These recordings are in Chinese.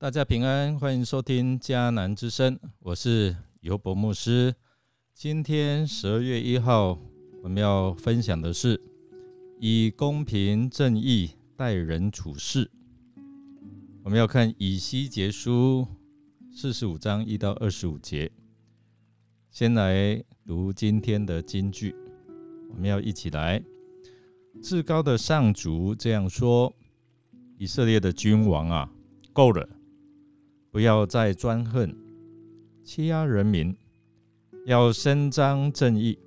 大家平安，欢迎收听迦南之声，我是尤伯牧师。今天十二月一号，我们要分享的是以公平正义待人处事。我们要看以西结书四十五章一到二十五节。先来读今天的金句，我们要一起来。至高的上主这样说：“以色列的君王啊，够了，不要再专横欺压人民，要伸张正义，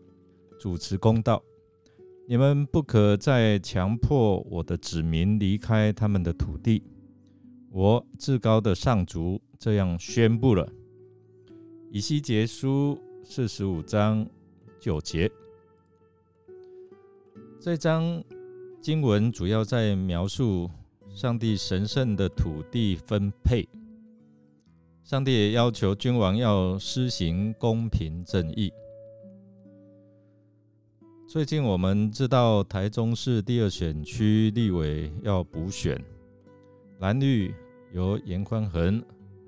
主持公道。你们不可再强迫我的子民离开他们的土地。我至高的上主这样宣布了。”以西结书四十五章九节。这章经文主要在描述上帝神圣的土地分配。上帝也要求君王要施行公平正义。最近我们知道台中市第二选区立委要补选，蓝绿由严宽恒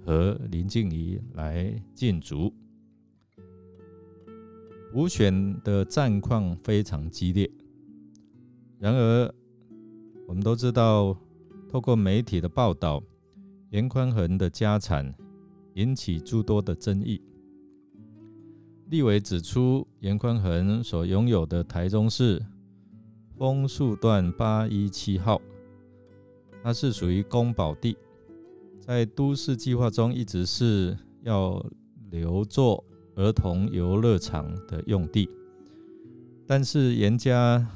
和林静怡来竞逐，补选的战况非常激烈。然而，我们都知道，透过媒体的报道，严宽恒的家产引起诸多的争议。立委指出，严宽恒所拥有的台中市枫树段八一七号，它是属于公保地，在都市计划中一直是要留作儿童游乐场的用地，但是严家。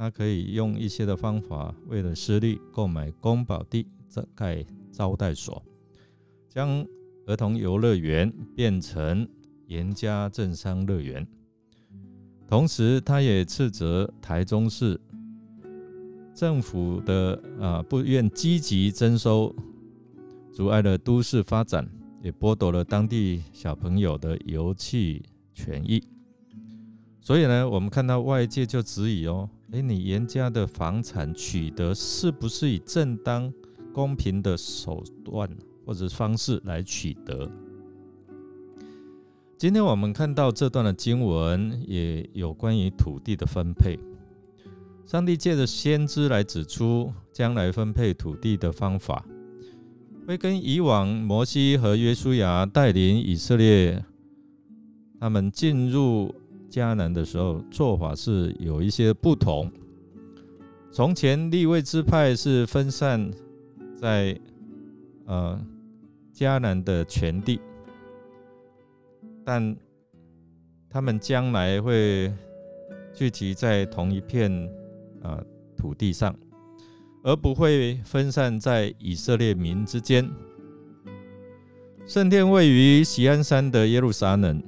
他可以用一些的方法，为了私利购买公保地，盖招待所，将儿童游乐园变成严家政商乐园。同时，他也斥责台中市政府的啊不愿积极征收，阻碍了都市发展，也剥夺了当地小朋友的游憩权益。所以呢，我们看到外界就质疑哦。哎，你严家的房产取得是不是以正当、公平的手段或者方式来取得？今天我们看到这段的经文，也有关于土地的分配。上帝借着先知来指出将来分配土地的方法，会跟以往摩西和约书亚带领以色列他们进入。迦南的时候做法是有一些不同。从前立位支派是分散在呃迦南的全地，但他们将来会聚集在同一片啊土地上，而不会分散在以色列民之间。圣殿位于锡安山的耶路撒冷。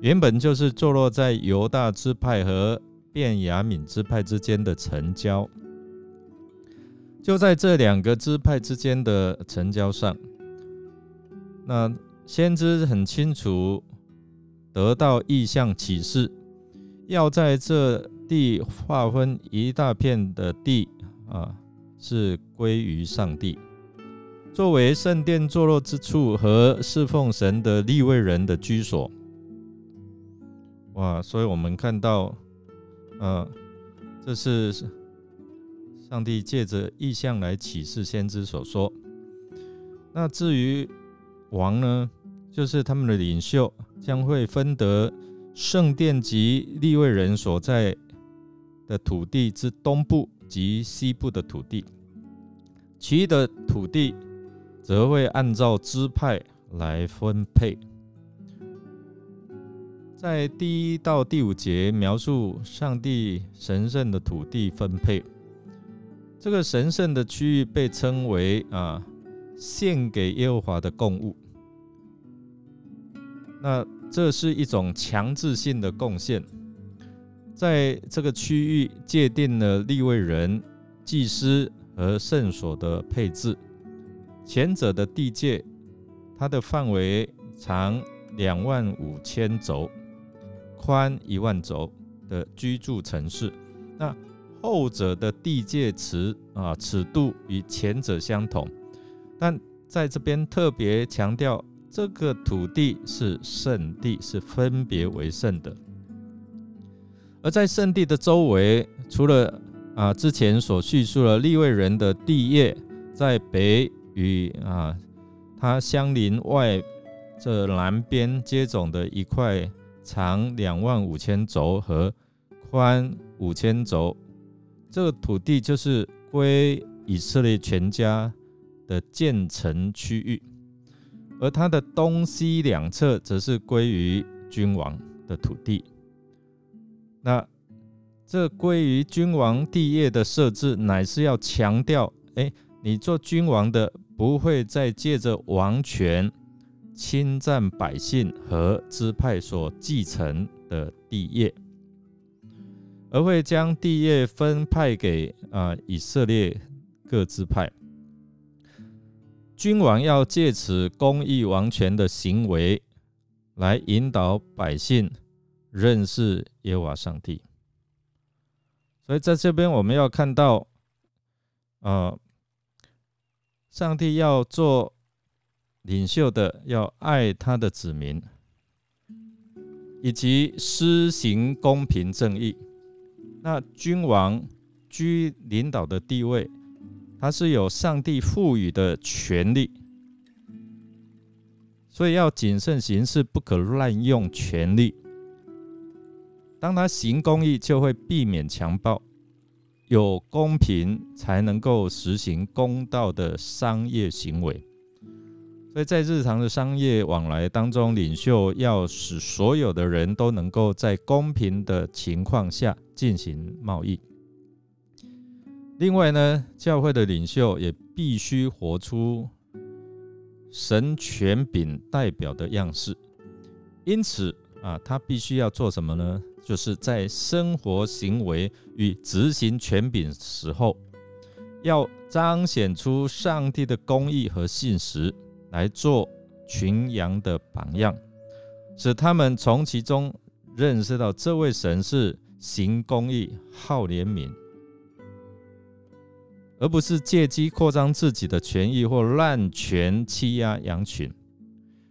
原本就是坐落在犹大支派和便雅悯支派之间的城郊，就在这两个支派之间的城郊上，那先知很清楚得到意象启示，要在这地划分一大片的地啊，是归于上帝，作为圣殿坐落之处和侍奉神的立位人的居所。哇！所以我们看到，呃，这是上帝借着意象来启示先知所说。那至于王呢，就是他们的领袖将会分得圣殿及立位人所在的土地之东部及西部的土地，其余的土地则会按照支派来分配。在第一到第五节描述上帝神圣的土地分配，这个神圣的区域被称为啊献给耶和华的供物。那这是一种强制性的贡献，在这个区域界定了立位人、祭司和圣所的配置。前者的地界，它的范围长两万五千轴。宽一万轴的居住城市，那后者的地界尺啊尺度与前者相同，但在这边特别强调，这个土地是圣地，是分别为圣的。而在圣地的周围，除了啊之前所叙述了立位人的地业，在北与啊它相邻外这南边接种的一块长两万五千轴和宽五千轴，这个土地就是归以色列全家。的建成区域，而它的东西两侧则是归于君王的土地。那这归于君王地业的设置，乃是要强调：哎，你做君王的，不会再借着王权侵占百姓和支派所继承的地业，而会将地业分派给啊以色列各支派。君王要借此公义王权的行为，来引导百姓认识耶和华上帝。所以在这边我们要看到，呃，上帝要做领袖的，要爱他的子民，以及施行公平正义。那君王居领导的地位。他是有上帝赋予的权利，所以要谨慎行事，不可滥用权力。当他行公义，就会避免强暴，有公平才能够实行公道的商业行为。所以在日常的商业往来当中，领袖要使所有的人都能够在公平的情况下进行贸易。另外呢，教会的领袖也必须活出神权柄代表的样式。因此啊，他必须要做什么呢？就是在生活行为与执行权柄时候，要彰显出上帝的公义和信实，来做群羊的榜样，使他们从其中认识到这位神是行公义、好怜悯。而不是借机扩张自己的权益或滥权欺压羊群。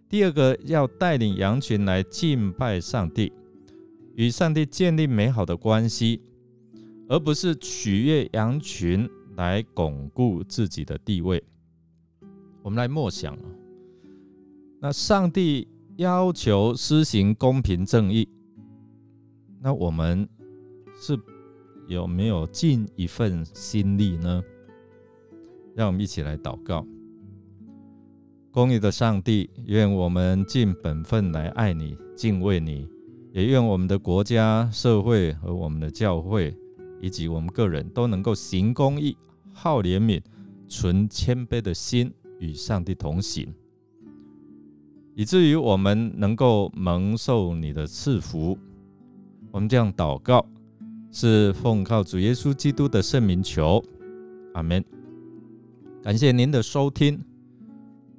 第二个，要带领羊群来敬拜上帝，与上帝建立美好的关系，而不是取悦羊群来巩固自己的地位。我们来默想啊，那上帝要求施行公平正义，那我们是有没有尽一份心力呢？让我们一起来祷告，公义的上帝，愿我们尽本分来爱你、敬畏你，也愿我们的国家、社会和我们的教会，以及我们个人都能够行公义、好怜悯、存谦卑的心，与上帝同行，以至于我们能够蒙受你的赐福。我们这样祷告，是奉靠主耶稣基督的圣名求，阿门。感谢您的收听。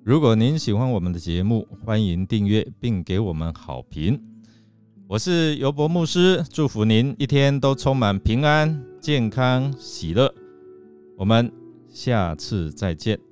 如果您喜欢我们的节目，欢迎订阅并给我们好评。我是尤博牧师，祝福您一天都充满平安、健康、喜乐。我们下次再见。